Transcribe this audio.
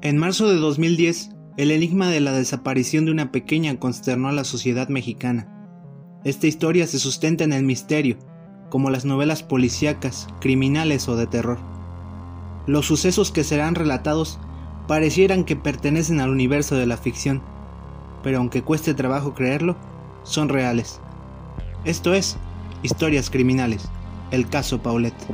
En marzo de 2010, el enigma de la desaparición de una pequeña consternó a la sociedad mexicana. Esta historia se sustenta en el misterio, como las novelas policíacas, criminales o de terror. Los sucesos que serán relatados parecieran que pertenecen al universo de la ficción, pero aunque cueste trabajo creerlo, son reales. Esto es Historias Criminales, el caso Paulette.